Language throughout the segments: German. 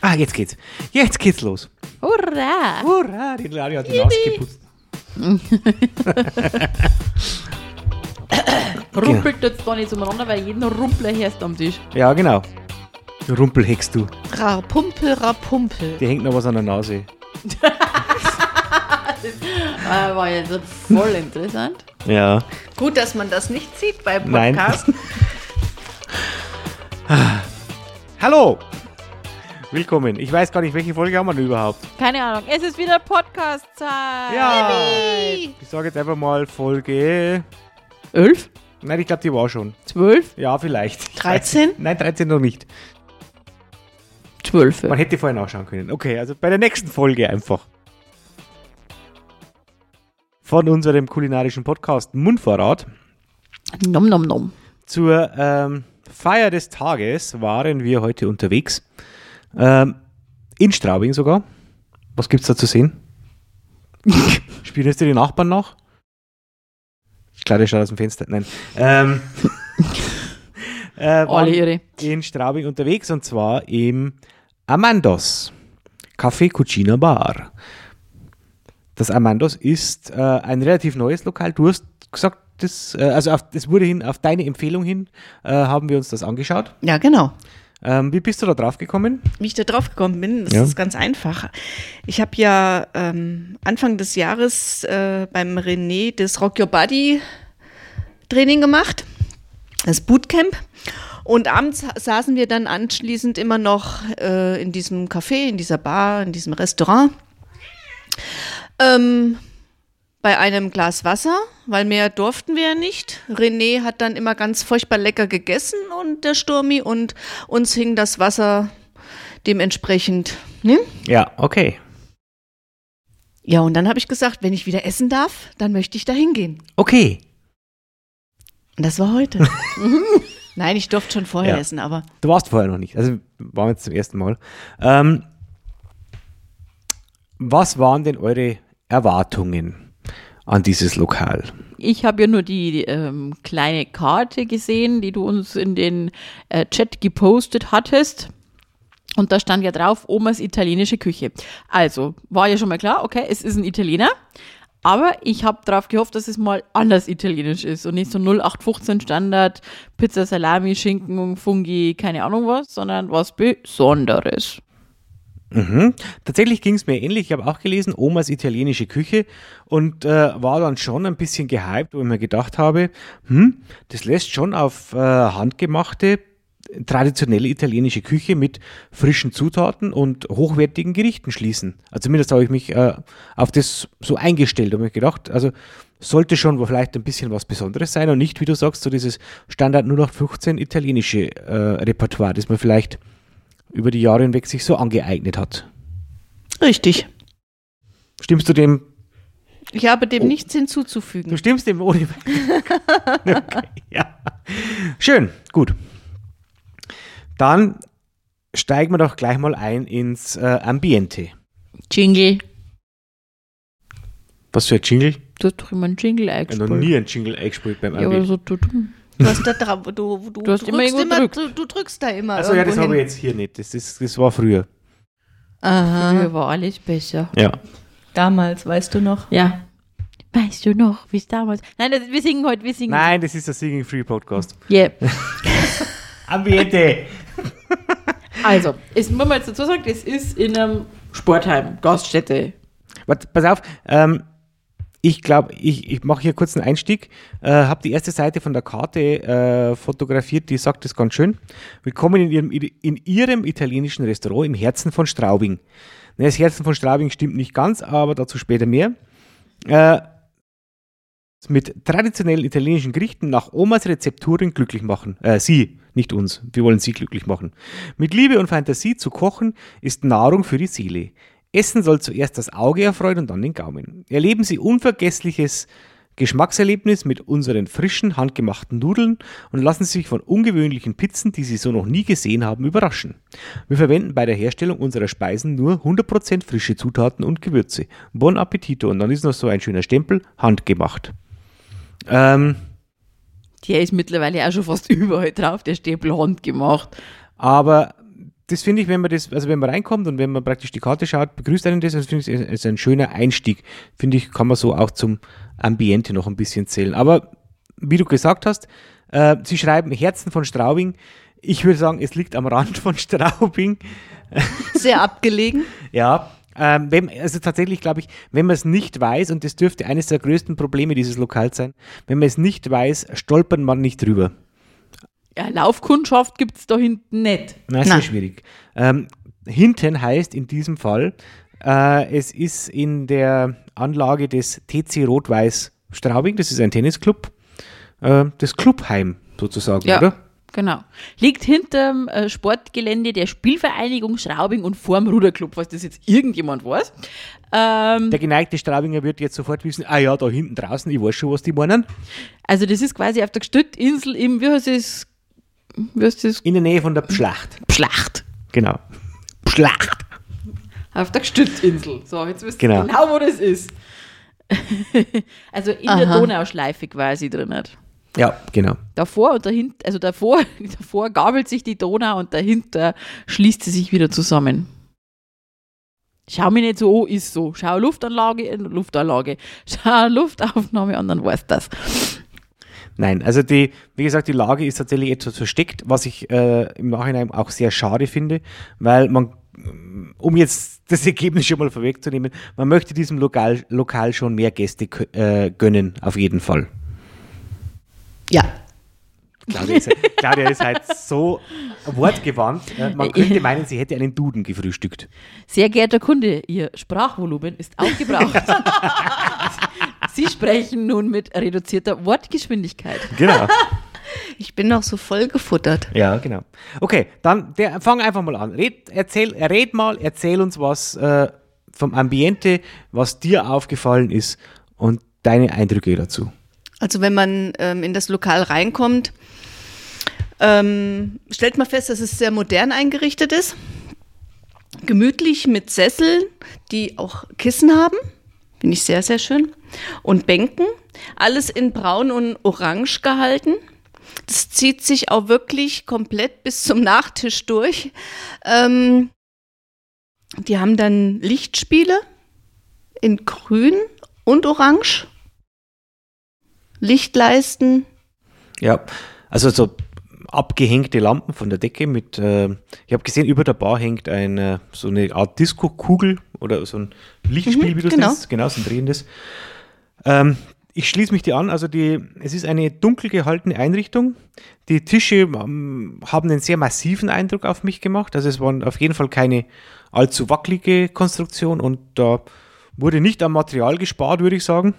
Ah, jetzt geht's. Jetzt geht's los. Hurra! Hurra, die Claudia hat die Nase geputzt. Rumpelt jetzt da nicht umeinander, weil jeden Rumpler hörst am Tisch. Ja, genau. Du Rumpelhex, du. Rapumpel, Rapumpel. Dir hängt noch was an der Nase. Ah, war jetzt voll interessant. Ja. Gut, dass man das nicht sieht beim Nein. Podcast. Hallo! Willkommen. Ich weiß gar nicht, welche Folge haben wir denn überhaupt? Keine Ahnung, es ist wieder Podcast-Zeit. Ja! Ich sage jetzt einfach mal Folge. Elf? Nein, ich glaube, die war schon. Zwölf? Ja, vielleicht. Ich 13? weiß- Nein, 13 noch nicht. Zwölf. Man hätte vorher nachschauen können. Okay, also bei der nächsten Folge einfach. Von unserem kulinarischen Podcast Mundvorrat. Nom nom nom. Zur ähm, Feier des Tages waren wir heute unterwegs. Ähm, in Straubing sogar. Was gibt's da zu sehen? Spielen jetzt die Nachbarn nach? Klar, der schaut aus dem Fenster. Nein. Ähm, äh, Alle ihre. in Straubing unterwegs und zwar im Amandos Café Cucina Bar. Das Amandos ist äh, ein relativ neues Lokal. Du hast gesagt, das, äh, also auf, das wurde hin, auf deine Empfehlung hin, äh, haben wir uns das angeschaut. Ja, genau. Ähm, wie bist du da drauf gekommen? Wie ich da drauf gekommen bin, das Ja. ist ganz einfach. Ich habe ja ähm, Anfang des Jahres äh, beim René das Rock Your Body Training gemacht, das Bootcamp. Und abends saßen wir dann anschließend immer noch äh, in diesem Café, in dieser Bar, in diesem Restaurant. Ähm, bei einem Glas Wasser, weil mehr durften wir ja nicht. René hat dann immer ganz furchtbar lecker gegessen und der Sturmi und uns hing das Wasser dementsprechend. Ne? Ja, okay. Ja, und dann habe ich gesagt, wenn ich wieder essen darf, dann möchte ich da hingehen. Okay. Und das war heute. Nein, ich durfte schon vorher Ja. essen, aber Du warst vorher noch nicht. Also waren wir jetzt zum ersten Mal. Ähm, was waren denn eure Erwartungen an dieses Lokal? Ich habe ja nur die ähm, kleine Karte gesehen, die du uns in den äh, Chat gepostet hattest. Und da stand ja drauf, Omas italienische Küche. Also, war ja schon mal klar, okay, es ist ein Italiener. Aber ich habe darauf gehofft, dass es mal anders italienisch ist und nicht so 0815 Standard, Pizza, Salami, Schinken, Fungi, keine Ahnung was, sondern was Besonderes. Mhm. Tatsächlich ging es mir ähnlich. Ich habe auch gelesen, Omas italienische Küche und äh, war dann schon ein bisschen gehypt, wo ich mir gedacht habe, hm, das lässt schon auf äh, handgemachte, traditionelle italienische Küche mit frischen Zutaten und hochwertigen Gerichten schließen. Also zumindest habe ich mich äh, auf das so eingestellt und mir gedacht, also sollte schon vielleicht ein bisschen was Besonderes sein und nicht, wie du sagst, so dieses Standard 0815 italienische äh, Repertoire, das man vielleicht über die Jahre hinweg sich so angeeignet hat. richtig. Stimmst du dem? Ich habe dem Oh. nichts hinzuzufügen. Du stimmst dem ohne. okay, ja. Schön, gut. Dann steigen wir doch gleich mal ein ins äh, Ambiente. Jingle. Was für ein Jingle? Du hast doch immer einen Jingle Ich habe eingespielt. noch nie einen Jingle eingespielt beim Ja, aber Ambiente. so, du, du. Hast da drauf, du, du, Du hast immer drückt. du, du drückst da immer. Also ja, das irgendwo habe ich hin. jetzt hier nicht. Das, ist, das war früher. Aha. Früher war alles besser. Ja. Damals, weißt du noch? Ja. Weißt du noch, wie es damals. Nein, das, wir singen heute, wir singen. Nein, das ist der Singing Free Podcast. Yeah. Ambiente! Also, es muss man jetzt dazu sagen, es ist in einem Sportheim, Gaststätte. Warte, pass auf, ähm, ich glaube, ich, ich mache hier kurz einen Einstieg. Äh, habe die erste Seite von der Karte äh, fotografiert, die sagt das ganz schön. Willkommen in ihrem, in ihrem italienischen Restaurant im Herzen von Straubing. Ne, das Herzen von Straubing stimmt nicht ganz, aber dazu später mehr. Äh, mit traditionellen italienischen Gerichten nach Omas Rezepturen glücklich machen. Äh, sie, nicht uns. Wir wollen sie glücklich machen. Mit Liebe und Fantasie zu kochen ist Nahrung für die Seele. Essen soll zuerst das Auge erfreuen und dann den Gaumen. Erleben Sie unvergessliches Geschmackserlebnis mit unseren frischen, handgemachten Nudeln und lassen Sie sich von ungewöhnlichen Pizzen, die Sie so noch nie gesehen haben, überraschen. Wir verwenden bei der Herstellung unserer Speisen nur 100% frische Zutaten und Gewürze. Bon Appetito. Und dann ist noch so ein schöner Stempel, handgemacht. Ähm, Der ist mittlerweile auch schon fast überall drauf, der Stempel handgemacht. aber das finde ich, wenn man das, also wenn man reinkommt und wenn man praktisch die Karte schaut, begrüßt einen das, das finde ich, ist ein schöner Einstieg. Finde ich, kann man so auch zum Ambiente noch ein bisschen zählen. Aber wie du gesagt hast, äh, sie schreiben Herzen von Straubing. Ich würde sagen, es liegt am Rand von Straubing. Sehr abgelegen. Ja, ähm, wenn, also tatsächlich glaube ich, wenn man es nicht weiß, und das dürfte eines der größten Probleme dieses Lokals sein, wenn man es nicht weiß, stolpert man nicht drüber. Ja, Laufkundschaft gibt es da hinten nicht. Na, sehr Nein. schwierig. Ähm, hinten heißt in diesem Fall, äh, es ist in der Anlage des TC Rot-Weiß Straubing, das ist ein Tennisclub, äh, das Clubheim sozusagen, Ja. oder? Genau. Liegt hinterm äh, Sportgelände der Spielvereinigung Schraubing und vorm Ruderclub, falls das jetzt irgendjemand weiß. Ähm, Der geneigte Straubinger wird jetzt sofort wissen, ah ja, da hinten draußen, ich weiß schon, was die meinen. also das ist quasi auf der Gestüttinsel im, wie heißt es, wie heißt das? In der Nähe von der Schlacht. Schlacht. Genau. Schlacht. Auf der Gestüttinsel. So, jetzt wisst ihr Genau. genau, wo das ist. also in der Aha. Donauschleife quasi drin. Ja, genau. Davor und dahinter, also davor, davor gabelt sich die Donau und dahinter schließt sie sich wieder zusammen. Schau mich nicht so an, ist so. Schau Luftanlage, äh, Luftanlage. Schau Luftaufnahme an, dann weißt das. Nein, also die, wie gesagt, die Lage ist tatsächlich etwas versteckt, was ich äh, im Nachhinein auch sehr schade finde, weil man, um jetzt das Ergebnis schon mal vorwegzunehmen, man möchte diesem Lokal, Lokal schon mehr Gäste äh, gönnen, auf jeden Fall. Ja. Claudia ist, Claudia ist halt so wortgewandt. Äh, man könnte meinen, sie hätte einen Duden gefrühstückt. Sehr geehrter Kunde, Ihr Sprachvolumen ist aufgebraucht. Sie sprechen nun mit reduzierter Wortgeschwindigkeit. Genau. Ich bin noch so voll gefuttert. Ja, genau. Okay, dann der, fang einfach mal an. Red, erzähl, red mal, erzähl uns was äh, vom Ambiente, was dir aufgefallen ist und deine Eindrücke dazu. Also wenn man ähm, in das Lokal reinkommt, ähm, stellt man fest, dass es sehr modern eingerichtet ist. Gemütlich mit Sesseln, die auch Kissen haben. Finde ich sehr, sehr schön. Und Bänken. Alles in braun und orange gehalten. Das zieht sich auch wirklich komplett bis zum Nachtisch durch. Ähm, die haben dann Lichtspiele in grün und orange. Lichtleisten. Ja, also so abgehängte Lampen von der Decke mit, äh, ich habe gesehen, über der Bar hängt ein, äh, so eine Art Disco-Kugel oder so ein Lichtspiel, Mhm, wie du genau. nennst. Genau, so ein drehendes. Ähm, ich schließe mich dir an, also die, es ist eine dunkel gehaltene Einrichtung. Die Tische ähm, haben einen sehr massiven Eindruck auf mich gemacht. Also es waren auf jeden Fall keine allzu wackelige Konstruktion und da wurde nicht am Material gespart, würde ich sagen.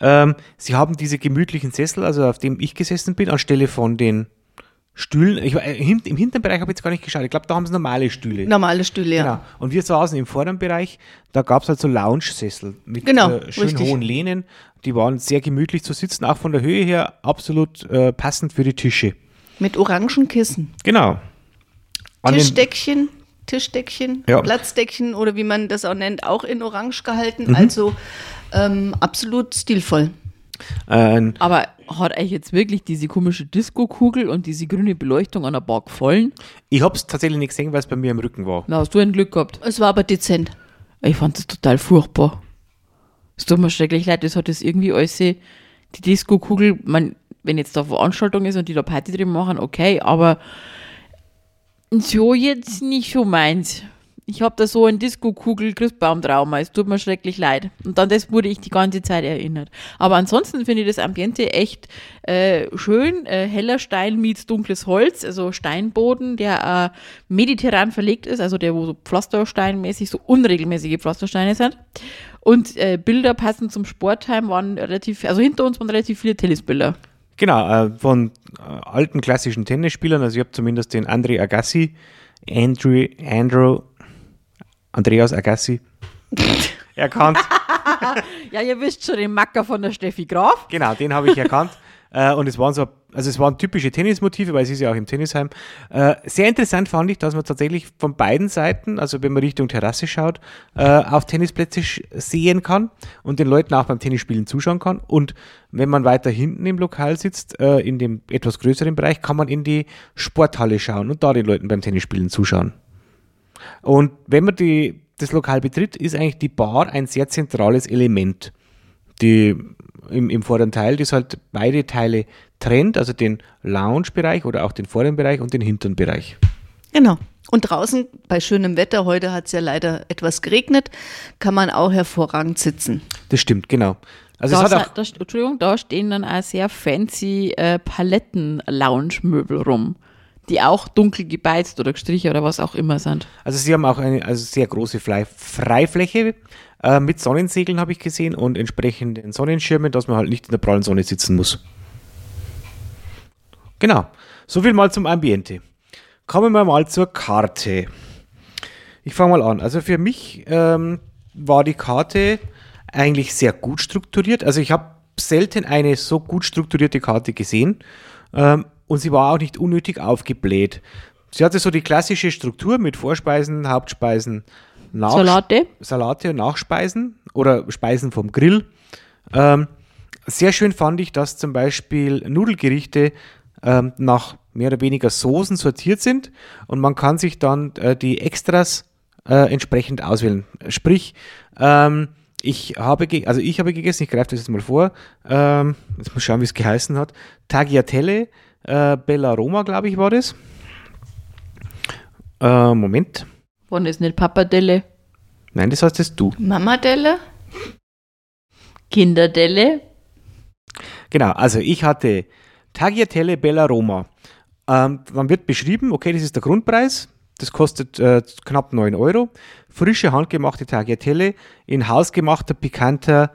Ähm, sie haben diese gemütlichen Sessel, also auf dem ich gesessen bin, anstelle von den Stühlen. Ich, äh, Im hinteren Bereich habe ich jetzt gar nicht geschaut. Ich glaube, da haben sie normale Stühle. Normale Stühle, ja. Genau. Und wir saßen im vorderen Bereich, da gab es halt so Lounge-Sessel mit Genau, äh, schön richtig. hohen Lehnen. Die waren sehr gemütlich zu sitzen, auch von der Höhe her absolut äh, passend für die Tische. Mit orangen Kissen. Genau. An Tischdeckchen, Tischdeckchen, Ja. Platzdeckchen oder wie man das auch nennt, auch in orange gehalten. Mhm. Also ähm, absolut stilvoll. äh, Aber hat euch jetzt wirklich diese komische Disco-Kugel und diese grüne Beleuchtung an der Bar gefallen? ich habe es tatsächlich nicht gesehen, weil es bei mir im Rücken war. Na, hast du ein Glück gehabt. Es war aber dezent. Ich fand das total furchtbar. Es tut mir schrecklich leid, das hat das irgendwie alles, die Disco-Kugel, man, wenn jetzt da Veranstaltung ist und die da Party drin machen, okay, aber so jetzt nicht so meins. Ich habe da so ein Disco-Kugel-Christbaumtrauma, es tut mir schrecklich leid. Und an das wurde ich die ganze Zeit erinnert. Aber ansonsten finde ich das Ambiente echt äh, schön. Äh, heller Stein meets dunkles Holz, also Steinboden, der äh, mediterran verlegt ist, also der, wo so Pflastersteinmäßig, so unregelmäßige Pflastersteine sind. Und äh, Bilder passend zum Sportheim waren relativ, also hinter uns waren relativ viele Tennisbilder. Genau, äh, von äh, alten klassischen Tennisspielern. Also ich habe zumindest den Andre Agassi, Andrew, Andrew, Andreas Agassi erkannt. Ja, ihr wisst schon, den Macker von der Steffi Graf. Genau, den habe ich erkannt. Äh, und es waren so also es waren typische Tennismotive, weil es ist ja auch im Tennisheim. Äh, sehr interessant fand ich, dass man tatsächlich von beiden Seiten, also wenn man Richtung Terrasse schaut, äh, auf Tennisplätze sehen kann und den Leuten auch beim Tennisspielen zuschauen kann. Und wenn man weiter hinten im Lokal sitzt, äh, in dem etwas größeren Bereich, kann man in die Sporthalle schauen und da den Leuten beim Tennisspielen zuschauen. Und wenn man die, das Lokal betritt, ist eigentlich die Bar ein sehr zentrales Element. Die im, im vorderen Teil, das halt beide Teile trennt, also den Lounge-Bereich oder auch den vorderen Bereich und den hinteren Bereich. Genau. Und draußen bei schönem Wetter, heute hat es ja leider etwas geregnet, kann man auch hervorragend sitzen. Das stimmt, genau. Also da, es hat auch, da, Entschuldigung, da stehen dann auch sehr fancy äh, Paletten-Lounge-Möbel rum, die auch dunkel gebeizt oder gestrichen oder was auch immer sind. also sie haben auch eine also sehr große Freifläche äh, mit Sonnensegeln, habe ich gesehen, und entsprechenden Sonnenschirmen, dass man halt nicht in der prallen Sonne sitzen muss. Genau. So viel mal zum Ambiente. Kommen wir mal zur Karte. Ich fange mal an. Also für mich ähm, war die Karte eigentlich sehr gut strukturiert. Also ich habe selten eine so gut strukturierte Karte gesehen. Ähm, und sie war auch nicht unnötig aufgebläht. Sie hatte so die klassische Struktur mit Vorspeisen, Hauptspeisen, Nach Salate. Salate und Nachspeisen oder Speisen vom Grill. Ähm, sehr schön fand ich, dass zum Beispiel Nudelgerichte ähm, nach mehr oder weniger Soßen sortiert sind und man kann sich dann äh, die Extras äh, entsprechend auswählen. Sprich, ähm, ich habe, also ich habe gegessen, ich greife das jetzt mal vor, ähm, jetzt mal schauen, wie es geheißen hat. Tagliatelle, äh, Bella Roma, glaube ich, war das. Äh, Moment. Wann ist nicht Papadelle? Nein, das heißt jetzt du. Mamadelle? Kinderdelle? Genau, also ich hatte Tagliatelle Bella Roma. Ähm, dann wird beschrieben, okay, das ist der Grundpreis, das kostet äh, knapp 9 Euro. Frische, handgemachte Tagliatelle in hausgemachter, pikanter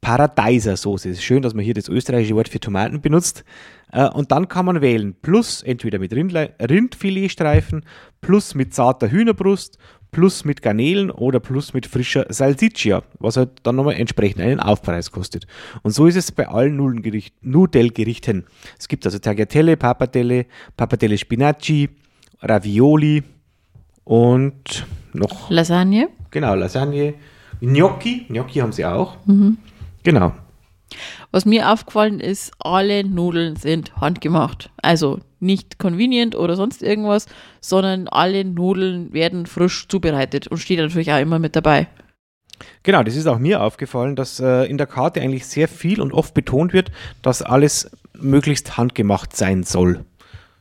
Paradeiser-Soße. Es ist schön, dass man hier das österreichische Wort für Tomaten benutzt. Äh, und dann kann man wählen, plus entweder mit Rindle Rindfiletstreifen, plus mit zarter Hühnerbrust, plus mit Garnelen oder plus mit frischer Salsiccia, was halt dann nochmal entsprechend einen Aufpreis kostet. Und so ist es bei allen Nudelgericht- Nudelgerichten. Es gibt also Tagliatelle, Pappardelle, Pappardelle Spinaci, Ravioli und noch Lasagne? Genau, Lasagne. Gnocchi. Gnocchi haben sie auch. Genau. Was mir aufgefallen ist, alle Nudeln sind handgemacht. Also nicht convenient oder sonst irgendwas, sondern alle Nudeln werden frisch zubereitet und steht natürlich auch immer mit dabei. Genau, das ist auch mir aufgefallen, dass äh, in der Karte eigentlich sehr viel und oft betont wird, dass alles möglichst handgemacht sein soll.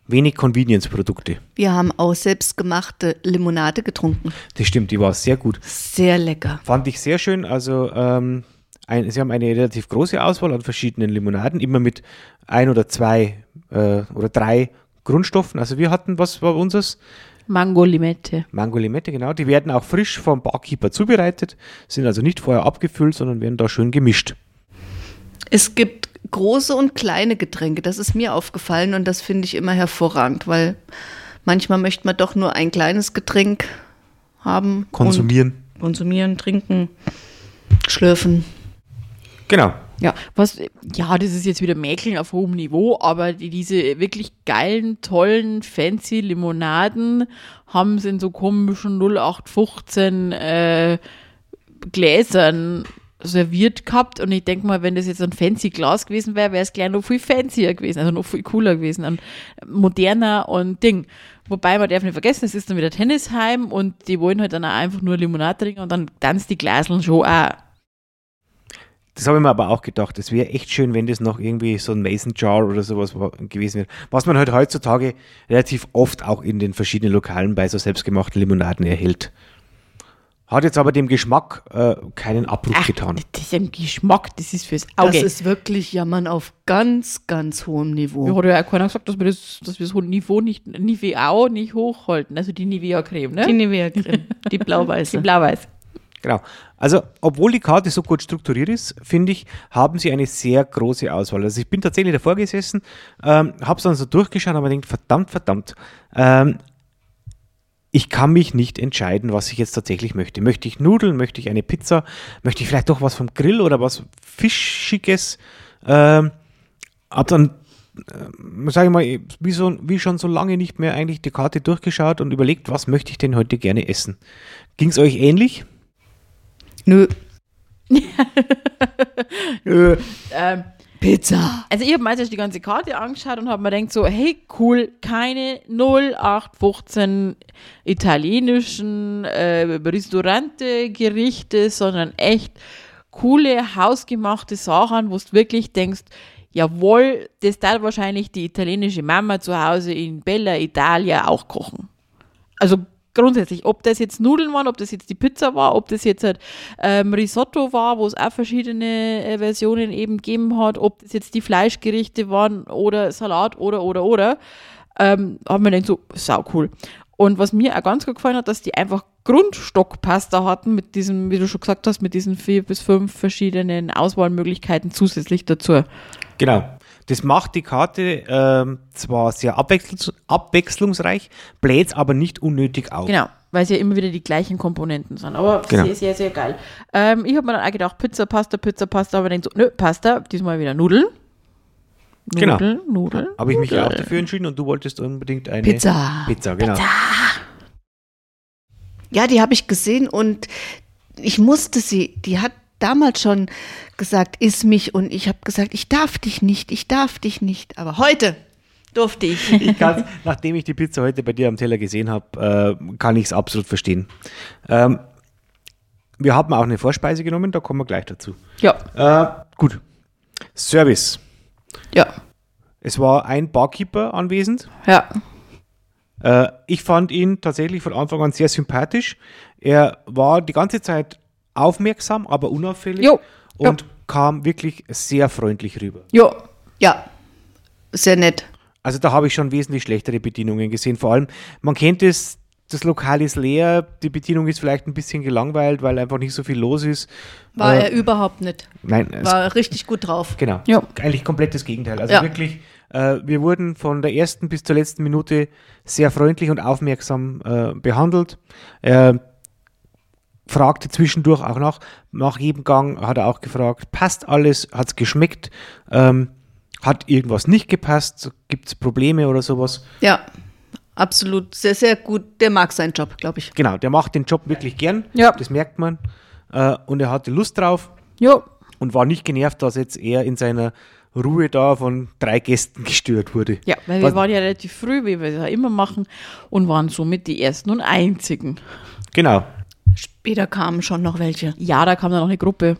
Wenig Convenience-Produkte. Wir haben auch selbstgemachte Limonade getrunken. Das stimmt, die war sehr gut. Sehr lecker. Fand ich sehr schön. Also, ähm, ein, sie haben eine relativ große Auswahl an verschiedenen Limonaden, immer mit ein oder zwei äh, oder drei Grundstoffen. Also, wir hatten, was war unseres? Mango Limette. Mango Limette, genau. Die werden auch frisch vom Barkeeper zubereitet, sind also nicht vorher abgefüllt, sondern werden da schön gemischt. Es gibt große und kleine Getränke. Das ist mir aufgefallen und das finde ich immer hervorragend, weil manchmal möchte man doch nur ein kleines Getränk haben. Konsumieren. Konsumieren, trinken, schlürfen. Genau. Ja, was, ja, das ist jetzt wieder Mäkeln auf hohem Niveau, aber die, diese wirklich geilen, tollen, fancy Limonaden haben es in so komischen 0815 äh, Gläsern serviert gehabt und ich denke mal, wenn das jetzt ein fancy Glas gewesen wäre, wäre es gleich noch viel fancier gewesen, also noch viel cooler gewesen, und moderner und Ding. Wobei man darf nicht vergessen, es ist dann wieder Tennisheim und die wollen halt dann auch einfach nur Limonade trinken und dann tanzt die Glaseln schon auch. Das habe ich mir aber auch gedacht. Es wäre echt schön, wenn das noch irgendwie so ein Mason Jar oder sowas gewesen wäre. Was man halt heutzutage relativ oft auch in den verschiedenen Lokalen bei so selbstgemachten Limonaden erhält. Hat jetzt aber dem Geschmack äh, keinen Abbruch Ach, getan. das ist ein Geschmack, das ist fürs Das Auge. ist wirklich Jammern auf ganz, ganz hohem Niveau. Ja, hat ja auch keiner gesagt, dass wir das, dass wir das Niveau nicht, Nivea nicht hochhalten. Also die Nivea-Creme, ne? Die Nivea-Creme, die die blau-weiße. Genau. Also, obwohl die Karte so gut strukturiert ist, finde ich, haben sie eine sehr große Auswahl. Also, ich bin tatsächlich davor gesessen, ähm, habe es dann so durchgeschaut, aber denkt, verdammt, verdammt, ähm, ich kann mich nicht entscheiden, was ich jetzt tatsächlich möchte. Möchte ich Nudeln, möchte ich eine Pizza, möchte ich vielleicht doch was vom Grill oder was Fischiges? Ähm, hab dann äh, sage ich mal, wie, so, wie schon so lange nicht mehr eigentlich die Karte durchgeschaut und überlegt, was möchte ich denn heute gerne essen. Ging es euch ähnlich? Nö. Nö. Ähm, Pizza. also ich habe meistens die ganze Karte angeschaut und habe mir gedacht so, hey cool, keine 0815 italienischen äh, Restaurante-Gerichte, sondern echt coole, hausgemachte Sachen, wo du wirklich denkst, jawohl, das darf wahrscheinlich die italienische Mama zu Hause in Bella Italia auch kochen. Also grundsätzlich, ob das jetzt Nudeln waren, ob das jetzt die Pizza war, ob das jetzt halt, ähm, Risotto war, wo es auch verschiedene äh, Versionen eben gegeben hat, ob das jetzt die Fleischgerichte waren oder Salat oder oder oder, ähm, haben wir dann so, sau cool. Und was mir auch ganz gut gefallen hat, dass die einfach Grundstockpasta hatten mit diesem, wie du schon gesagt hast, mit diesen vier bis fünf verschiedenen Auswahlmöglichkeiten zusätzlich dazu. Genau. Das macht die Karte ähm, zwar sehr abwechslungs abwechslungsreich, bläht aber nicht unnötig auf. Genau, weil es ja immer wieder die gleichen Komponenten sind. Aber Genau. sehr, sehr, sehr geil. Ähm, ich habe mir dann auch gedacht, Pizza, Pasta, Pizza, Pasta, aber dann so, nö, Pasta, diesmal wieder Nudeln. Genau. Nudeln, Nudeln. Habe ich mich ja auch Nudeln. dafür entschieden und du wolltest unbedingt eine Pizza. Pizza, genau. Ja, die habe ich gesehen und ich musste sie, die hat damals schon gesagt, iss mich und ich habe gesagt, ich darf dich nicht, ich darf dich nicht. Aber heute durfte ich. Ich kann's, nachdem ich die Pizza heute bei dir am Teller gesehen habe, äh, kann ich es absolut verstehen. Ähm, wir haben auch eine Vorspeise genommen, da kommen wir gleich dazu. Ja, Äh, gut. Service. ja, Es war ein Barkeeper anwesend. ja. Äh, ich fand ihn tatsächlich von Anfang an sehr sympathisch. Er war die ganze Zeit aufmerksam, aber unauffällig Jo. und kam wirklich sehr freundlich rüber. Ja, Ja, sehr nett. Also da habe ich schon wesentlich schlechtere Bedienungen gesehen. Vor allem, man kennt es, das Lokal ist leer, die Bedienung ist vielleicht ein bisschen gelangweilt, weil einfach nicht so viel los ist. War Äh, er überhaupt nicht. Nein, War richtig gut drauf. genau. Ja. Eigentlich komplett das Gegenteil. Also Ja. wirklich, äh, wir wurden von der ersten bis zur letzten Minute sehr freundlich und aufmerksam äh, behandelt. Fragte zwischendurch auch nach, nach jedem Gang hat er auch gefragt, passt alles, hat es geschmeckt, ähm, hat irgendwas nicht gepasst, gibt es Probleme oder sowas. Ja, absolut. Sehr, sehr gut. Der mag seinen Job, glaube ich. Genau, der macht den Job wirklich gern, Ja. das merkt man. Äh, und er hatte Lust drauf ja. und war nicht genervt, dass jetzt er in seiner Ruhe da von drei Gästen gestört wurde. Ja, weil Was- wir waren ja relativ früh, wie wir es ja immer machen, und waren somit die ersten und einzigen. Genau. Später kamen schon noch welche. Ja, da kam dann noch eine Gruppe.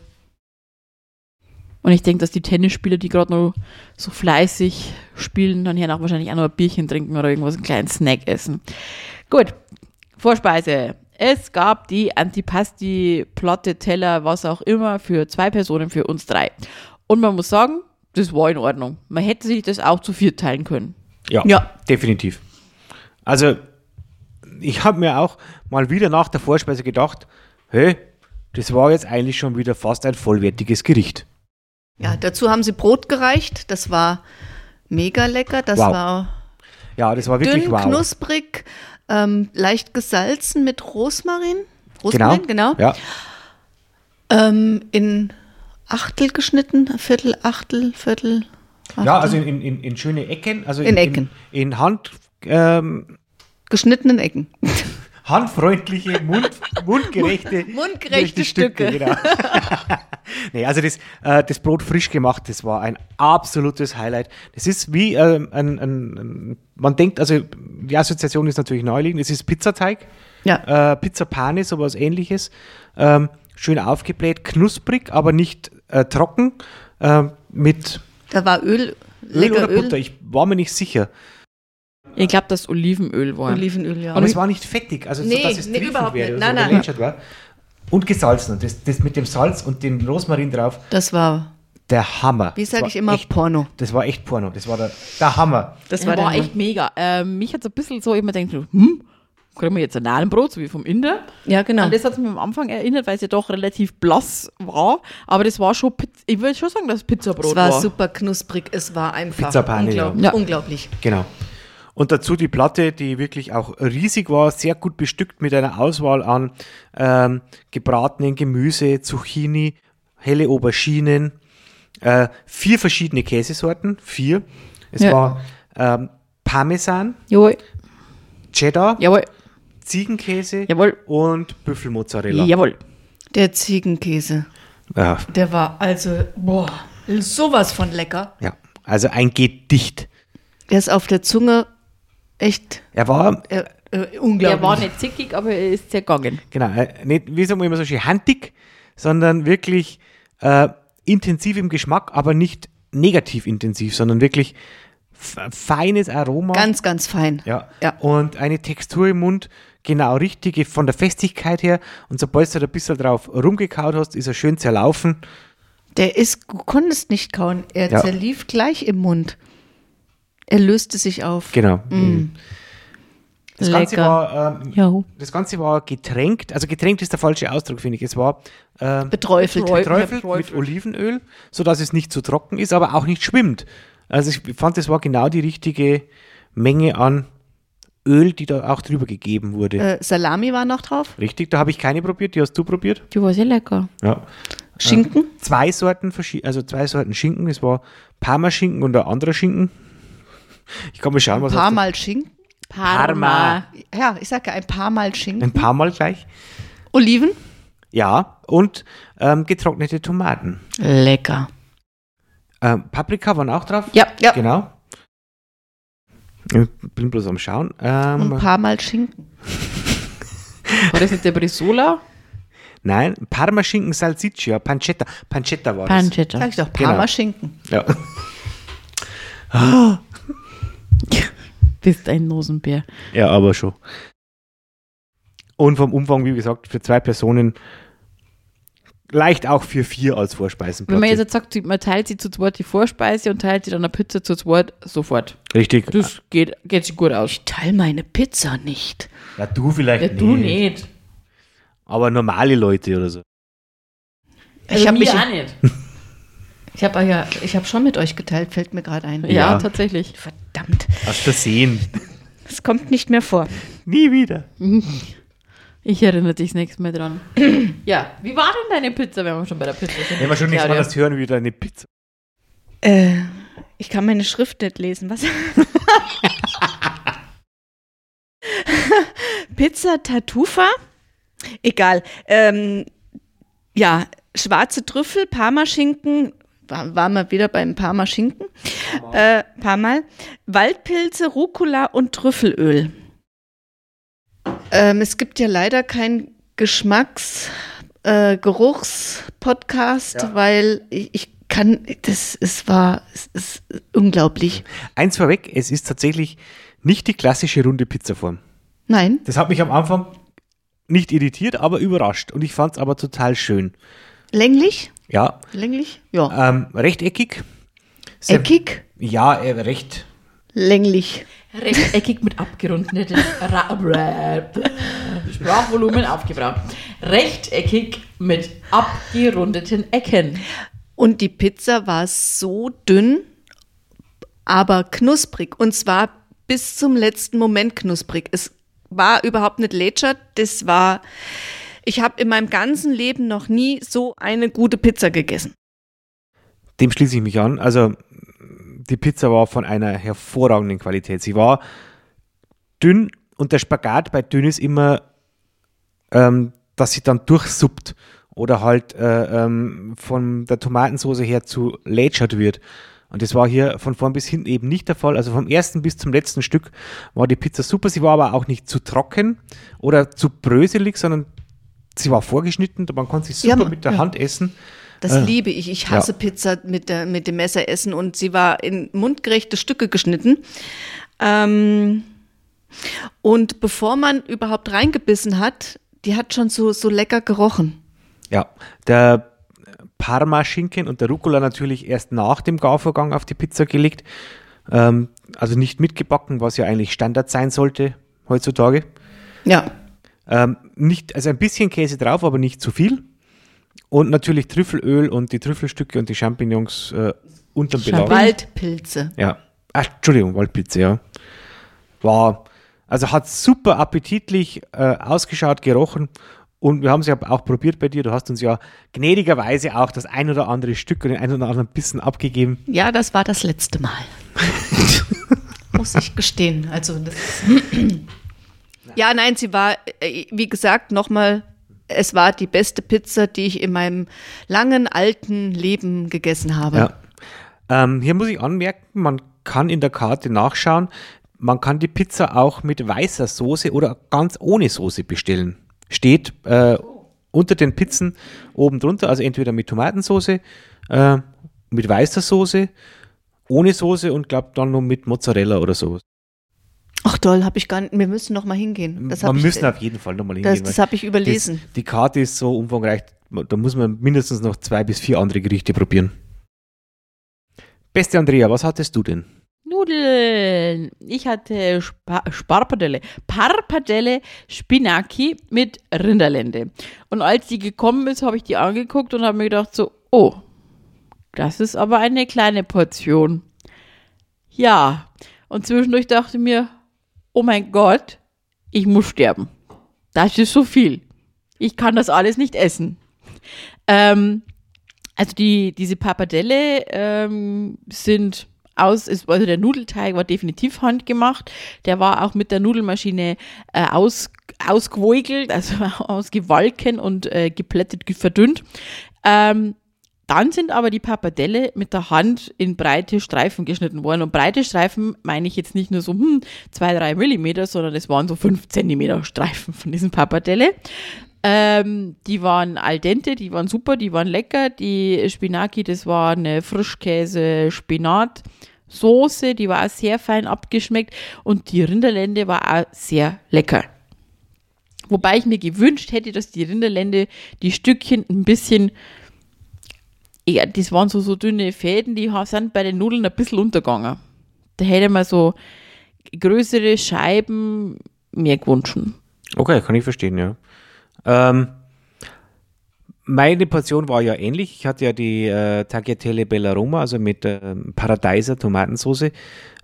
Und ich denke, dass die Tennisspieler, die gerade noch so fleißig spielen, dann hier auch wahrscheinlich auch noch ein Bierchen trinken oder irgendwas, einen kleinen Snack essen. Gut, Vorspeise. Es gab die Antipasti, Platte, Teller, was auch immer, für zwei Personen, für uns drei. Und man muss sagen, das war in Ordnung. Man hätte sich das auch zu viert teilen können. Ja, Ja. definitiv. Also, ich habe mir auch mal wieder nach der Vorspeise gedacht, hey, das war jetzt eigentlich schon wieder fast ein vollwertiges Gericht. Ja, dazu haben sie Brot gereicht. Das war mega lecker. Das Wow. war Ja, das war wirklich dünn, wow. knusprig, ähm, leicht gesalzen mit Rosmarin. Rosmarin, genau. Ja, Ähm, in Achtel geschnitten, Viertel, Achtel, Viertel. Achtel. ja also in, in, in schöne Ecken, also In Ecken. In, in Hand, ähm, geschnittenen Ecken. handfreundliche, Mund, mundgerechte, Mundgerechte Stücke. Genau. nee, also das, äh, das Brot frisch gemacht, das war ein absolutes Highlight. Das ist wie ähm, ein, ein, ein, man denkt, also die Assoziation ist natürlich naheliegend, es ist Pizzateig, Ja. äh, Pizzapane, sowas ähnliches. Ähm, schön aufgebläht, knusprig, aber nicht äh, trocken, äh, mit Da war Öl, Öl oder Öl. Butter. Ich war mir nicht sicher. Ich glaube, das Olivenöl war. Olivenöl, ja. Aber es war nicht fettig, also Nee, so, dass es nee, überhaupt wäre nicht. Nein, so nein. war. Und gesalzen. Und das, das mit dem Salz und dem Rosmarin drauf, das war, der Hammer. wie Das sage war ich immer, Echt, Porno. das war echt Porno. Das war der, der Hammer. Das war, war, war echt mega. Ähm, mich hat es ein bisschen so immer gedacht, hm, kriegen wir jetzt ein Nahenbrot, so wie vom Inder? Ja, genau. An das hat es mich am Anfang erinnert, weil es ja doch relativ blass war. Aber das war schon, ich würde schon sagen, dass es Pizzabrot Es war war. super knusprig, es war einfach ja. unglaublich. Ja. unglaublich. Genau. Und dazu die Platte, die wirklich auch riesig war, sehr gut bestückt mit einer Auswahl an ähm, gebratenen Gemüse, Zucchini, helle Auberginen, äh, vier verschiedene Käsesorten, vier. Es Ja. war ähm, Parmesan, Jawohl, Cheddar, jawohl, Ziegenkäse jawohl, und Büffelmozzarella. jawohl. Der Ziegenkäse. Ja, Der war also, boah, sowas von lecker. ja. Also ein Gedicht. Der ist auf der Zunge echt Er war, äh, äh, unglaublich. Der war nicht zickig, aber er ist zergangen. genau, äh, nicht, wie sagen wir immer so schön, handig, sondern wirklich äh, intensiv im Geschmack, aber nicht negativ intensiv, sondern wirklich feines Aroma. ganz, ganz fein. Ja. Ja. Und eine Textur im Mund, genau richtige von der Festigkeit her. Und sobald du da ein bisschen drauf rumgekaut hast, ist er schön zerlaufen. Der ist, du konntest nicht kauen. Er Ja. zerlief gleich im Mund. Er löste sich auf. Genau. Das Ganze, war, ähm, das Ganze war getränkt, also getränkt ist der falsche Ausdruck, finde ich. Es war ähm, Beträufelt. Beträufelt. mit Olivenöl, sodass es nicht zu trocken ist, aber auch nicht schwimmt. Also ich fand, das war genau die richtige Menge an Öl, die da auch drüber gegeben wurde. Äh, Salami war noch drauf. Richtig, da habe ich keine probiert, die hast du probiert. Die war sehr lecker. Ja. Schinken. Zwei Sorten, also zwei Sorten Schinken. Es war Parmaschinken und ein anderer Schinken. Ich kann mal schauen, was Ein paar Mal Schinken. Parma. Ja, ich sage ja ein paar Mal Schinken. Ein paar Mal gleich. Oliven. Ja, und ähm, getrocknete Tomaten. Lecker. Ähm, Paprika waren auch drauf. Ja, ja. Genau. Ich bin bloß am Schauen. Und Ähm, ein paar Mal Schinken. War das nicht der Brisola? nein, Parmaschinken Salsiccia, Pancetta. Pancetta war das. Sag Pancetta. ich doch, paar Genau. Mal Schinken. Ja. Bist ein Nosenbär. ja, aber schon. Und vom Umfang, wie gesagt, für zwei Personen leicht auch für vier als Vorspeisenplatte. Wenn man jetzt sagt, sie- man teilt sie zu zweit die Vorspeise und teilt sie dann eine Pizza zu zweit, sofort. Richtig. Das geht, geht sich gut aus. Ich teile meine Pizza nicht. Ja, du vielleicht Ja, du nicht. Aber normale Leute oder so. Ich habe mich, auch nicht. ich habe ja, ich habe schon mit euch geteilt, fällt mir gerade ein. Ja, Ja. tatsächlich. Verdammt, Hast du sehen. es kommt nicht mehr vor. Nie wieder. Ich erinnere dich das nächste Mal dran. ja, wie war denn deine Pizza, wenn wir schon bei der Pizza sind? Wenn wir schon nichts Claudia? anderes hören, wie deine Pizza. Äh, ich kann meine Schrift nicht lesen. Was? Pizza Tartufa? Egal. Ähm, ja, schwarze Trüffel, Parmaschinken. War, waren wir wieder beim Parmaschinken? Äh, paar Mal. Waldpilze, Rucola und Trüffelöl. Ähm, es gibt ja leider keinen Geschmacks-, äh, Geruchs-Podcast, Ja. weil ich, ich kann, das es war, es ist unglaublich. Eins vorweg, es ist tatsächlich nicht die klassische runde Pizzaform. Nein, Das hat mich am Anfang nicht irritiert, aber überrascht. Und ich fand es aber total schön. länglich, Ja, länglich, ja, ähm, rechteckig. Sehr- eckig, Ja, äh, recht. länglich. Rechteckig mit abgerundeten Ra Sprachvolumen aufgebraucht. Rechteckig mit abgerundeten Ecken. Und die Pizza war so dünn, aber knusprig. Und zwar bis zum letzten Moment knusprig. Es war überhaupt nicht lätschert. Das war, ich habe in meinem ganzen Leben noch nie so eine gute Pizza gegessen. Dem schließe ich mich an. Also, die Pizza war von einer hervorragenden Qualität. Sie war dünn und der Spagat bei dünn ist immer, ähm, dass sie dann durchsuppt oder halt äh, ähm, von der Tomatensauce her zu lätschert wird. Und das war hier von vorn bis hinten eben nicht der Fall. Also vom ersten bis zum letzten Stück war die Pizza super. Sie war aber auch nicht zu trocken oder zu bröselig, sondern sie war vorgeschnitten. Man konnte sie super Ja, mit der ja. Hand essen. Das Äh, liebe ich. Ich hasse ja. Pizza mit, der, mit dem Messer essen und sie war in mundgerechte Stücke geschnitten. Ähm, und bevor man überhaupt reingebissen hat, die hat schon so, so lecker gerochen. Ja, der Parma-Schinken und der Rucola natürlich erst nach dem Garvorgang auf die Pizza gelegt. Ähm, also nicht mitgebacken, was ja eigentlich Standard sein sollte heutzutage. Ja. Ähm, nicht, also ein bisschen Käse drauf, aber nicht zu viel. Und natürlich Trüffelöl und die Trüffelstücke und die Champignons äh, unterm Belag. Waldpilze. Ja. Ach, Entschuldigung, Waldpizza, ja. War, also hat super appetitlich äh, ausgeschaut, gerochen. Und wir haben es ja auch probiert bei dir. Du hast uns ja gnädigerweise auch das ein oder andere Stück und den ein oder anderen Bissen abgegeben. Ja, das war das letzte Mal. Muss ich gestehen. Also das ja, nein, sie war, äh, wie gesagt, nochmal, es war die beste Pizza, die ich in meinem langen, alten Leben gegessen habe. Ja. Ähm, hier muss ich anmerken, man kann in der Karte nachschauen, man kann die Pizza auch mit weißer Soße oder ganz ohne Soße bestellen. Steht äh, unter den Pizzen oben drunter, also entweder mit Tomatensoße, äh, mit weißer Soße, ohne Soße und glaube dann noch mit Mozzarella oder sowas. Ach toll, habe ich gar nicht. Wir müssen noch mal hingehen. Das man ich, müssen auf jeden Fall nochmal hingehen. Das, das habe ich überlesen. Das, die Karte ist so umfangreich, da muss man mindestens noch zwei bis vier andere Gerichte probieren. Beste Andrea, was hattest du denn? Nudeln. Ich hatte Spa Sparpadelle, Parpadelle Spinacchi mit Rinderlende. Und als die gekommen ist, habe ich die angeguckt und habe mir gedacht so, oh, das ist aber eine kleine Portion. Ja. Und zwischendurch dachte ich mir, oh mein Gott, ich muss sterben. Das ist so viel. Ich kann das alles nicht essen. Ähm, also die, diese Pappardelle ähm, sind aus, also der Nudelteig war definitiv handgemacht. Der war auch mit der Nudelmaschine äh, aus, ausgewoigelt, also ausgewalken und äh, geplättet, verdünnt. Ähm, dann sind aber die Pappardelle mit der Hand in breite Streifen geschnitten worden. Und breite Streifen meine ich jetzt nicht nur so hm, zwei, drei Millimeter, sondern es waren so fünf Zentimeter Streifen von diesen Pappardelle. Ähm, die waren al dente, die waren super, die waren lecker. Die Spinaki, das war eine Frischkäse-Spinat-Soße, die war auch sehr fein abgeschmeckt. Und die Rinderlende war auch sehr lecker. Wobei ich mir gewünscht hätte, dass die Rinderlende die Stückchen ein bisschen ja, das waren so, so dünne Fäden, die sind bei den Nudeln ein bisschen untergegangen. Da hätte man so größere Scheiben mehr gewünscht. Okay, kann ich verstehen, ja. Ähm, meine Portion war ja ähnlich. Ich hatte ja die äh, Tagliatelle Bella Roma, also mit äh, Paradeiser Tomatensauce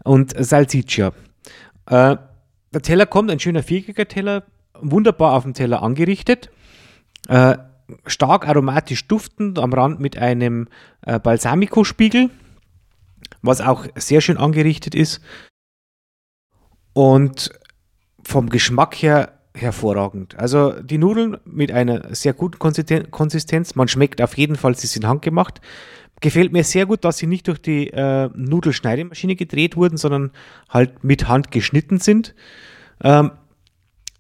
und Salsiccia. Äh, der Teller kommt, ein schöner viereckiger Teller, wunderbar auf dem Teller angerichtet. Äh, stark aromatisch duftend, am Rand mit einem äh, Balsamico-Spiegel, was auch sehr schön angerichtet ist. Und vom Geschmack her hervorragend. Also die Nudeln mit einer sehr guten Konsistenz. Man schmeckt auf jeden Fall, sie sind handgemacht. Gefällt mir sehr gut, dass sie nicht durch die äh, Nudelschneidemaschine gedreht wurden, sondern halt mit Hand geschnitten sind. Ähm,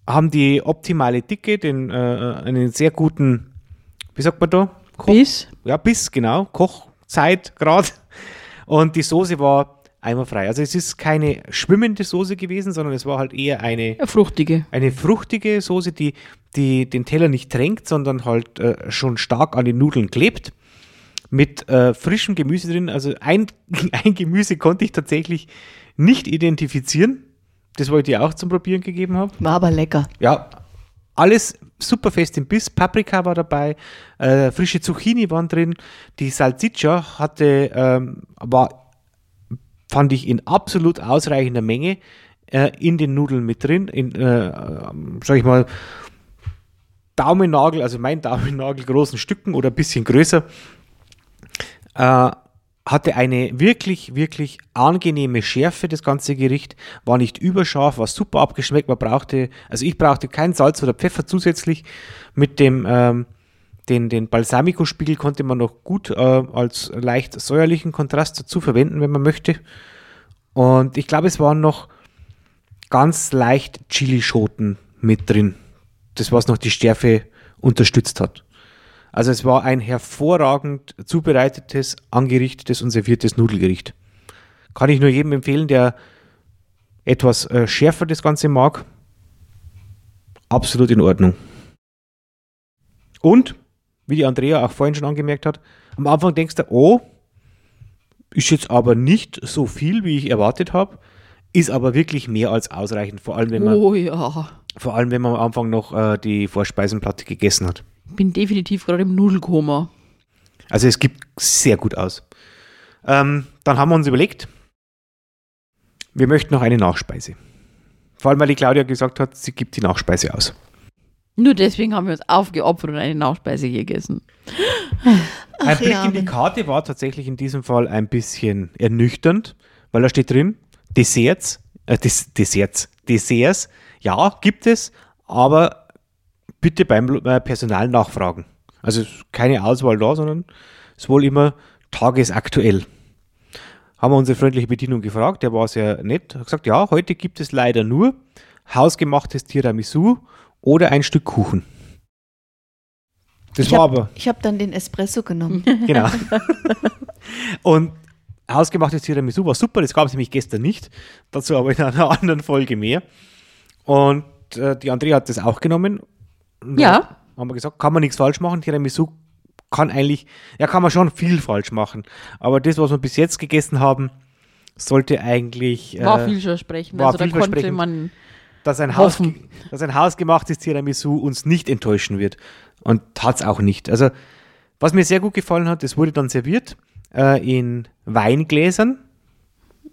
haben die optimale Dicke, den, äh, einen sehr guten wie sagt man da? Koch, Biss. Ja, Biss, genau. Kochzeit gerade. Und die Soße war eimerfrei. Also es ist keine schwimmende Soße gewesen, sondern es war halt eher eine, eine fruchtige. Eine fruchtige Soße, die, die den Teller nicht tränkt, sondern halt äh, schon stark an den Nudeln klebt. Mit äh, frischem Gemüse drin. Also ein, ein Gemüse konnte ich tatsächlich nicht identifizieren. Das wollte ich auch zum Probieren gegeben haben. War aber lecker. Ja, alles super fest im Biss. Paprika war dabei, äh, frische Zucchini waren drin. Die Salsiccia hatte, ähm, war, fand ich in absolut ausreichender Menge äh, in den Nudeln mit drin. In, äh, sag ich mal, Daumennagel, also mein Daumennagel großen Stücken oder ein bisschen größer. Äh, hatte eine wirklich, wirklich angenehme Schärfe, das ganze Gericht. War nicht überscharf, war super abgeschmeckt. Man brauchte, also ich brauchte kein Salz oder Pfeffer zusätzlich. Mit dem, ähm, den, den Balsamico-Spiegel konnte man noch gut äh, als leicht säuerlichen Kontrast dazu verwenden, wenn man möchte. Und ich glaube, es waren noch ganz leicht Chilischoten mit drin. Das, was noch die Stärke unterstützt hat. Also es war ein hervorragend zubereitetes, angerichtetes und serviertes Nudelgericht. Kann ich nur jedem empfehlen, der etwas äh, schärfer das Ganze mag. Absolut in Ordnung. Und, wie die Andrea auch vorhin schon angemerkt hat, am Anfang denkst du, oh, ist jetzt aber nicht so viel, wie ich erwartet habe, ist aber wirklich mehr als ausreichend, vor allem wenn man, oh, ja. vor allem, wenn man am Anfang noch äh, die Vorspeisenplatte gegessen hat bin definitiv gerade im Nudelkoma. Also es gibt sehr gut aus. Ähm, dann haben wir uns überlegt, wir möchten noch eine Nachspeise. Vor allem, weil die Claudia gesagt hat, sie gibt die Nachspeise aus. Nur deswegen haben wir uns aufgeopfert und eine Nachspeise gegessen. Ach, ein Blick ja, in die Karte war tatsächlich in diesem Fall ein bisschen ernüchternd, weil da steht drin, Desserts, äh, Des Desserts, Desserts, ja, gibt es, aber bitte beim äh, Personal nachfragen. Also keine Auswahl da, sondern es wohl immer tagesaktuell. Haben wir unsere freundliche Bedienung gefragt, der war sehr nett, hat gesagt, ja, heute gibt es leider nur hausgemachtes Tiramisu oder ein Stück Kuchen. Das Ich war hab- aber, Ich habe dann den Espresso genommen. genau. Und hausgemachtes Tiramisu war super, das gab es nämlich gestern nicht. Dazu aber in einer anderen Folge mehr. Und äh, die Andrea hat das auch genommen. Und Ja. da Haben wir gesagt, kann man nichts falsch machen. Tiramisu kann eigentlich, ja, kann man schon viel falsch machen. Aber das, was wir bis jetzt gegessen haben, sollte eigentlich, War äh, vielversprechend. war also da konnte vielversprechend. man. dass, ein Haus, dass ein hausgemachtes Tiramisu uns nicht enttäuschen wird. Und hat es auch nicht. Also, was mir sehr gut gefallen hat, es wurde dann serviert äh, in Weingläsern.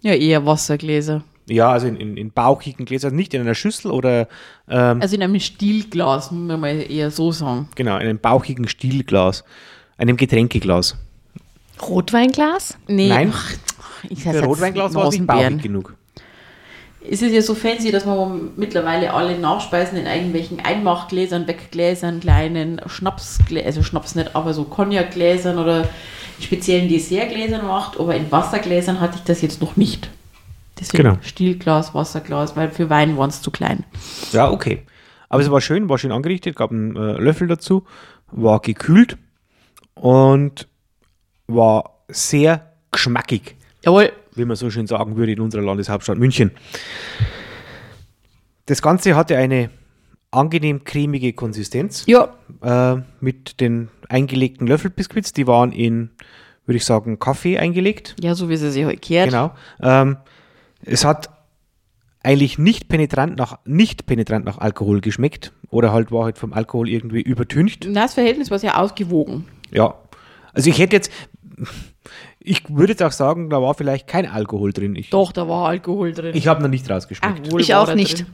Ja, eher Wassergläser. Ja, also in, in, in bauchigen Gläsern, also nicht in einer Schüssel oder ähm, Also in einem Stielglas, muss man mal eher so sagen. genau, in einem bauchigen Stielglas, einem Getränkeglas. Rotweinglas? Nee, Nein. ach, ich Für Rotweinglas war es nicht bauchig genug. Es ist ja so fancy, dass man mittlerweile alle Nachspeisen in irgendwelchen Einmachgläsern, Weggläsern, kleinen Schnapsgläsern, also Schnaps nicht, aber so Cognacgläsern oder speziellen Dessertgläsern macht. Aber in Wassergläsern hatte ich das jetzt noch nicht. Deswegen Genau. Stielglas, Wasserglas, weil für Wein waren es zu klein. Ja, okay. Aber es war schön, war schön angerichtet, gab einen äh, Löffel dazu, war gekühlt und war sehr geschmackig. Jawohl. wie man so schön sagen würde in unserer Landeshauptstadt München. Das Ganze hatte eine angenehm cremige Konsistenz Ja, äh, mit den eingelegten Löffelbiskuits. Die waren in, würde ich sagen, Kaffee eingelegt. ja, so wie sie sich heute kehrt. Genau. Ähm, es hat eigentlich nicht penetrant nach nicht penetrant nach Alkohol geschmeckt oder halt war halt vom Alkohol irgendwie übertüncht. Na, Das Verhältnis war sehr ausgewogen. Ja. Also ich hätte jetzt ich würde jetzt auch sagen, da war vielleicht kein Alkohol drin. Ich, Doch, da war Alkohol drin. ich habe noch nicht rausgeschmeckt. Ach, Ich auch nicht.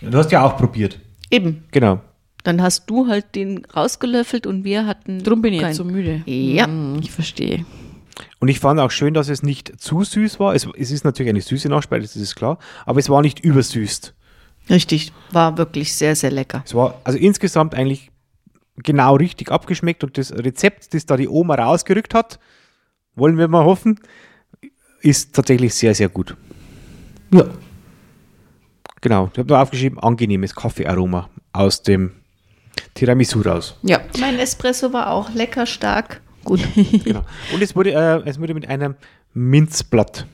drin. Du hast ja auch probiert. Eben. Genau. Dann hast du halt den rausgelöffelt und wir hatten. Drum bin ich jetzt so müde. Ja. Hm, ich verstehe. Und ich fand auch schön, dass es nicht zu süß war. Es, es ist natürlich eine süße Nachspeise, das ist klar, aber es war nicht übersüßt. Richtig. War wirklich sehr, sehr lecker. Es war also insgesamt eigentlich genau richtig abgeschmeckt und das Rezept, das da die Oma rausgerückt hat, wollen wir mal hoffen, ist tatsächlich sehr, sehr gut. Ja. Genau, ich habe da aufgeschrieben, angenehmes Kaffeearoma aus dem Tiramisu raus. Ja. Mein Espresso war auch lecker stark. Gut. Genau. Und es wurde, äh, es wurde mit einem Minzblatt,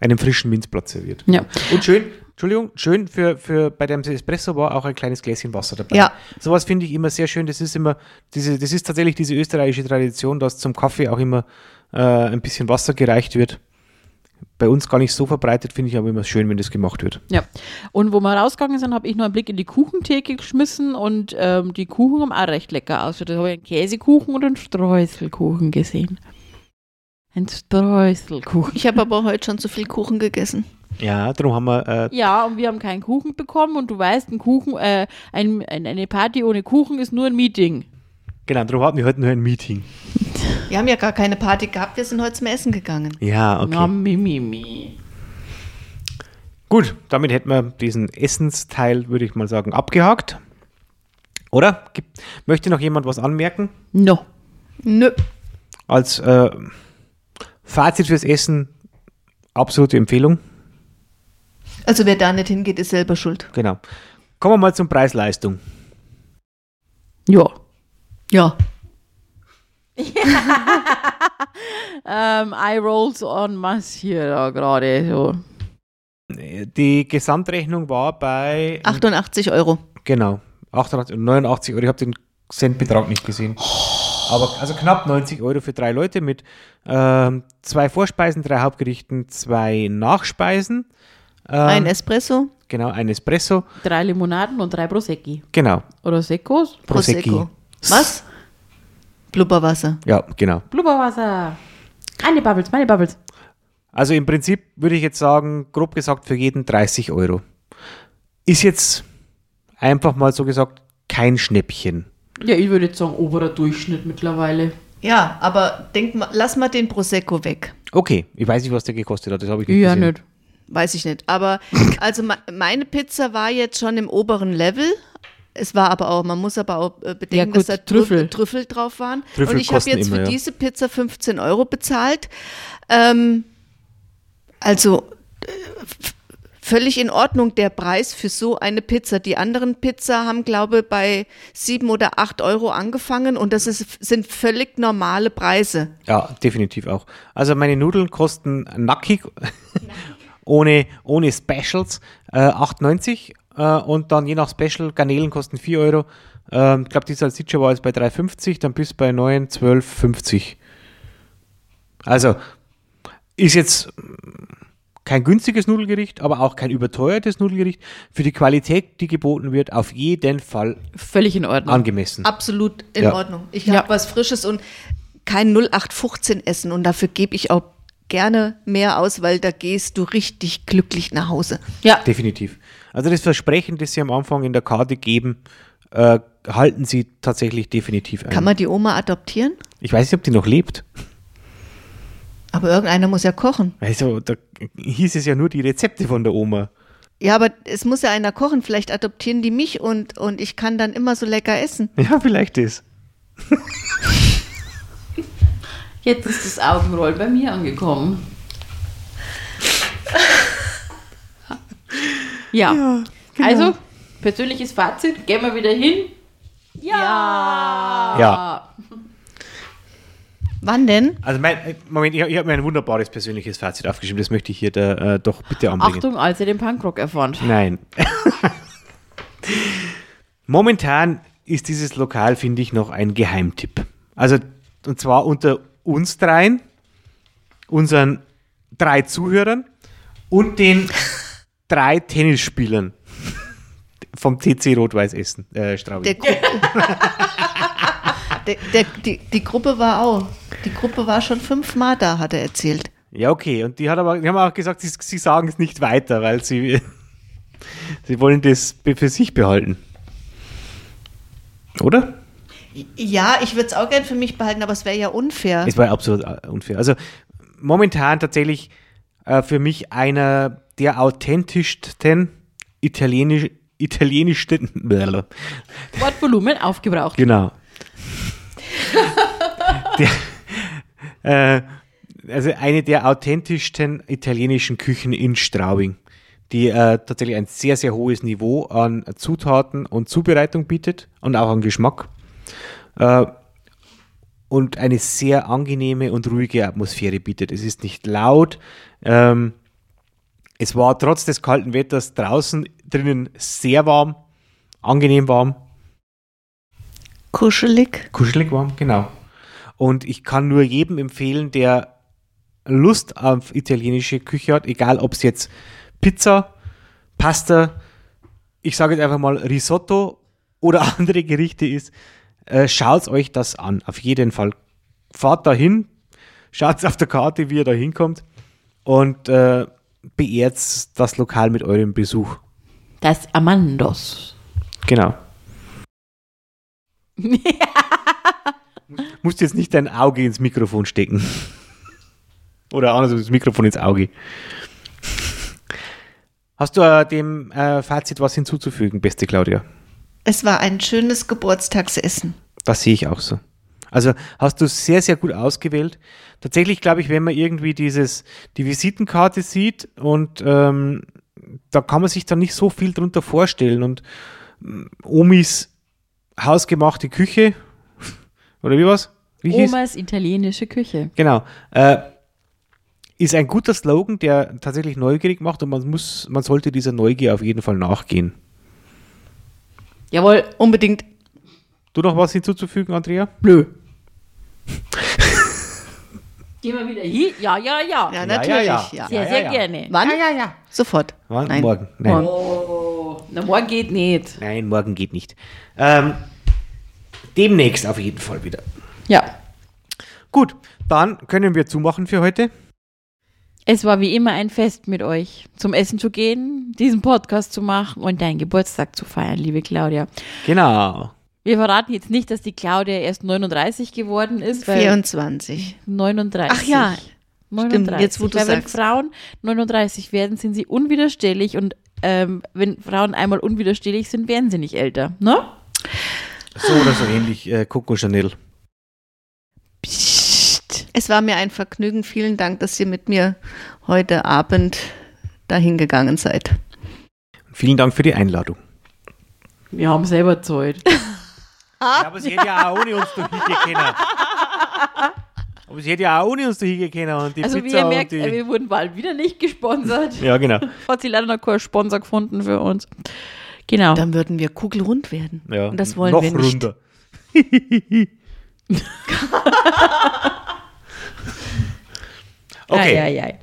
einem frischen Minzblatt serviert. Ja. Und schön, Entschuldigung, schön für, für bei dem Espresso war auch ein kleines Gläschen Wasser dabei. Ja. Sowas finde ich immer sehr schön. Das ist immer, diese, das ist tatsächlich diese österreichische Tradition, dass zum Kaffee auch immer äh, ein bisschen Wasser gereicht wird. Bei uns gar nicht so verbreitet, finde ich aber immer schön, wenn das gemacht wird. Ja. Und wo wir rausgegangen sind, habe ich noch einen Blick in die Kuchentheke geschmissen und ähm, die Kuchen haben auch recht lecker ausgeschaut. Da habe ich einen Käsekuchen und einen Streuselkuchen gesehen. Ein Streuselkuchen. Ich habe aber heute schon zu viel Kuchen gegessen. Ja, darum haben wir, äh, Ja, und wir haben keinen Kuchen bekommen und du weißt, ein Kuchen, äh, ein, ein, eine Party ohne Kuchen ist nur ein Meeting. genau, darum hatten wir heute nur ein Meeting. Wir haben ja gar keine Party gehabt, wir sind heute zum Essen gegangen. Ja, okay. Na, Mimimi. Gut, damit hätten wir diesen Essensteil, würde ich mal sagen, abgehakt. Oder? Gibt, möchte noch jemand was anmerken? No. Nö. Als äh, Fazit fürs Essen, absolute Empfehlung. Also wer da nicht hingeht, ist selber schuld. Genau. Kommen wir mal zum Preis-Leistung. Ja. Ja. Ähm, I rolls on mass hier da gerade so. Die Gesamtrechnung war bei 88 Euro. genau 88, 89 Euro. Ich habe den Centbetrag nicht gesehen. Aber also knapp 90 Euro für drei Leute mit ähm, zwei Vorspeisen, drei Hauptgerichten, zwei Nachspeisen. Ähm, Ein Espresso, genau, ein Espresso. Drei Limonaden und drei Prosecchi. Genau. Oder Seccos? Prosecchi. Prosecco. Was? Blubberwasser. Ja, genau. Blubberwasser. Meine Bubbles, meine Bubbles. Also im Prinzip würde ich jetzt sagen, grob gesagt, für jeden 30 Euro. Ist jetzt einfach mal so gesagt kein Schnäppchen. Ja, ich würde jetzt sagen, oberer Durchschnitt mittlerweile. Ja, aber denk mal, lass mal den Prosecco weg. Okay, ich weiß nicht, was der gekostet hat, das habe ich nicht Ja, gesehen. nicht. Weiß ich nicht. Aber also me- meine Pizza war jetzt schon im oberen Level. Es war aber auch, man muss aber auch äh, bedenken, Ja, gut, dass da Trüffel. Trüffel. Trüffel drauf waren. Trüffel Und ich habe jetzt immer, für ja. diese Pizza 15 Euro bezahlt. Ähm, also äh, völlig in Ordnung der Preis für so eine Pizza. Die anderen Pizza haben, glaube ich, bei sieben oder acht Euro angefangen und das ist, sind völlig normale Preise. Ja, definitiv auch. Also meine Nudeln kosten nackig, ohne, ohne Specials, äh, 8,90 äh, und dann je nach Special, Garnelen kosten 4 Euro. Ähm, ich glaube, die Salsiccia war jetzt bei 3,50, dann bis bei 9, 12,50. Also ist jetzt kein günstiges Nudelgericht, aber auch kein überteuertes Nudelgericht. Für die Qualität, die geboten wird, auf jeden Fall Völlig in Ordnung. angemessen. Absolut in Ja. Ordnung. Ich Ja. habe was Frisches und kein 0815 essen und dafür gebe ich auch gerne mehr aus, weil da gehst du richtig glücklich nach Hause. Ja, Definitiv. Also das Versprechen, das Sie am Anfang in der Karte geben, äh, halten Sie tatsächlich definitiv ein. Kann man die Oma adoptieren? ich weiß nicht, ob die noch lebt. Aber irgendeiner muss ja kochen. Also da hieß es ja nur die Rezepte von der Oma. Ja, aber es muss ja einer kochen. Vielleicht adoptieren die mich und, und ich kann dann immer so lecker essen. Ja, vielleicht das. jetzt ist das Augenroll bei mir angekommen. Ja, also persönliches Fazit, gehen wir wieder hin. Ja. Ja. Wann denn? Also mein, äh, Moment, ich, ich habe mir ein wunderbares persönliches Fazit aufgeschrieben. Das möchte ich hier da, äh, doch bitte anbringen. Achtung, als ihr den Punkrock erfahrt. Nein. Momentan ist dieses Lokal, finde ich, noch ein Geheimtipp. Also, und zwar unter uns dreien, unseren drei Zuhörern und den drei Tennisspielern vom TC Rot-Weiß Essen, äh, Straubing. Der der, die, die Gruppe war auch. Die Gruppe war schon fünfmal da, hat er erzählt. Ja, okay. Und die, hat aber, die haben auch gesagt, sie, sie sagen es nicht weiter, weil sie, sie wollen das für sich behalten. Oder? Ja, ich würde es auch gern für mich behalten, aber es wäre ja unfair. Es war absolut äh, unfair. Also momentan tatsächlich äh, für mich einer der authentischsten italienisch, italienischsten. Wortvolumen aufgebraucht. genau. der, äh, also eine der authentischsten italienischen Küchen in Straubing, die äh, tatsächlich ein sehr, sehr hohes Niveau an Zutaten und Zubereitung bietet und auch an Geschmack. Äh, und eine sehr angenehme und ruhige Atmosphäre bietet. Es ist nicht laut. Ähm, es war trotz des kalten Wetters draußen drinnen sehr warm, angenehm warm, Kuschelig. kuschelig warm, genau. Und ich kann nur jedem empfehlen, der Lust auf italienische Küche hat, egal ob es jetzt Pizza, Pasta, ich sage jetzt einfach mal Risotto oder andere Gerichte ist, äh, schaut euch das an, auf jeden Fall. Fahrt dahin, schaut auf der Karte, wie ihr da hinkommt und äh, beehrt das Lokal mit eurem Besuch. Das Amandos. Genau. Musst jetzt nicht dein Auge ins Mikrofon stecken. Oder andersrum das Mikrofon ins Auge. Hast du äh, dem äh, Fazit was hinzuzufügen, beste Claudia? Es war ein schönes Geburtstagsessen. Das sehe ich auch so. Also hast du sehr, sehr gut ausgewählt. Tatsächlich glaube ich, wenn man irgendwie dieses, die Visitenkarte sieht und ähm, da kann man sich dann nicht so viel drunter vorstellen. Und ähm, Omis hausgemachte Küche, oder wie was? Wie hieß? Omas italienische Küche. Genau. Äh, ist ein guter Slogan, der tatsächlich neugierig macht und man muss, man sollte dieser Neugier auf jeden Fall nachgehen. Jawohl, Unbedingt. Du noch was hinzuzufügen, Andrea? blö. Gehen wir wieder hin? Ja, ja, ja. Ja, natürlich. Ja, ja. Sehr, sehr gerne. Wann? Ja, ja, ja. Sofort. Wann? Nein. Morgen. Nein. Oh, na, morgen geht nicht. Nein, morgen geht nicht. Ähm, demnächst auf jeden Fall wieder. Ja. Gut, dann können wir zumachen für heute. Es war wie immer ein Fest mit euch, zum Essen zu gehen, diesen Podcast zu machen und deinen Geburtstag zu feiern, liebe Claudia. Genau. Wir verraten jetzt nicht, dass die Claudia erst 39 geworden ist, weil 24. 39. Ach ja, 39. jetzt, wo du Weil wenn sagst. Frauen 39 werden, sind sie unwiderstehlich und ähm, wenn Frauen einmal unwiderstehlich sind, werden sie nicht älter. Ne? So oder so ähnlich, äh, Coco Chanel. Psst. Es war mir ein Vergnügen. Vielen Dank, dass ihr mit mir heute Abend dahin gegangen seid. Vielen Dank für die Einladung. Wir haben selber Zeit. Ja, aber sie hätte ja auch ohne uns da hingehen können. Aber sie hätte ja auch ohne uns da hingehen können. Und die Also wie Pizza ihr merkt, und äh, die... wir wurden bald wieder nicht gesponsert. Ja, genau. Hat sie leider noch keinen Sponsor gefunden für uns. Genau. Dann würden wir kugelrund werden. Ja. Und das wollen Noch wir nicht. runter. okay. Ei, ei, ei.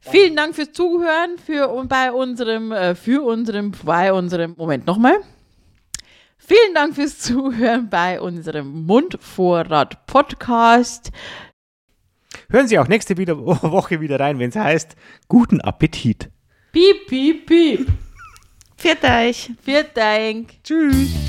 Vielen Dank fürs Zuhören für und bei unserem, äh, für unserem, bei unserem, Moment nochmal. Vielen Dank fürs Zuhören bei unserem Mundvorrat Podcast. Hören Sie auch nächste Woche wieder rein, wenn es heißt, guten Appetit. Piep, piep, piep. Viert euch. Vielen Dank. Tschüss.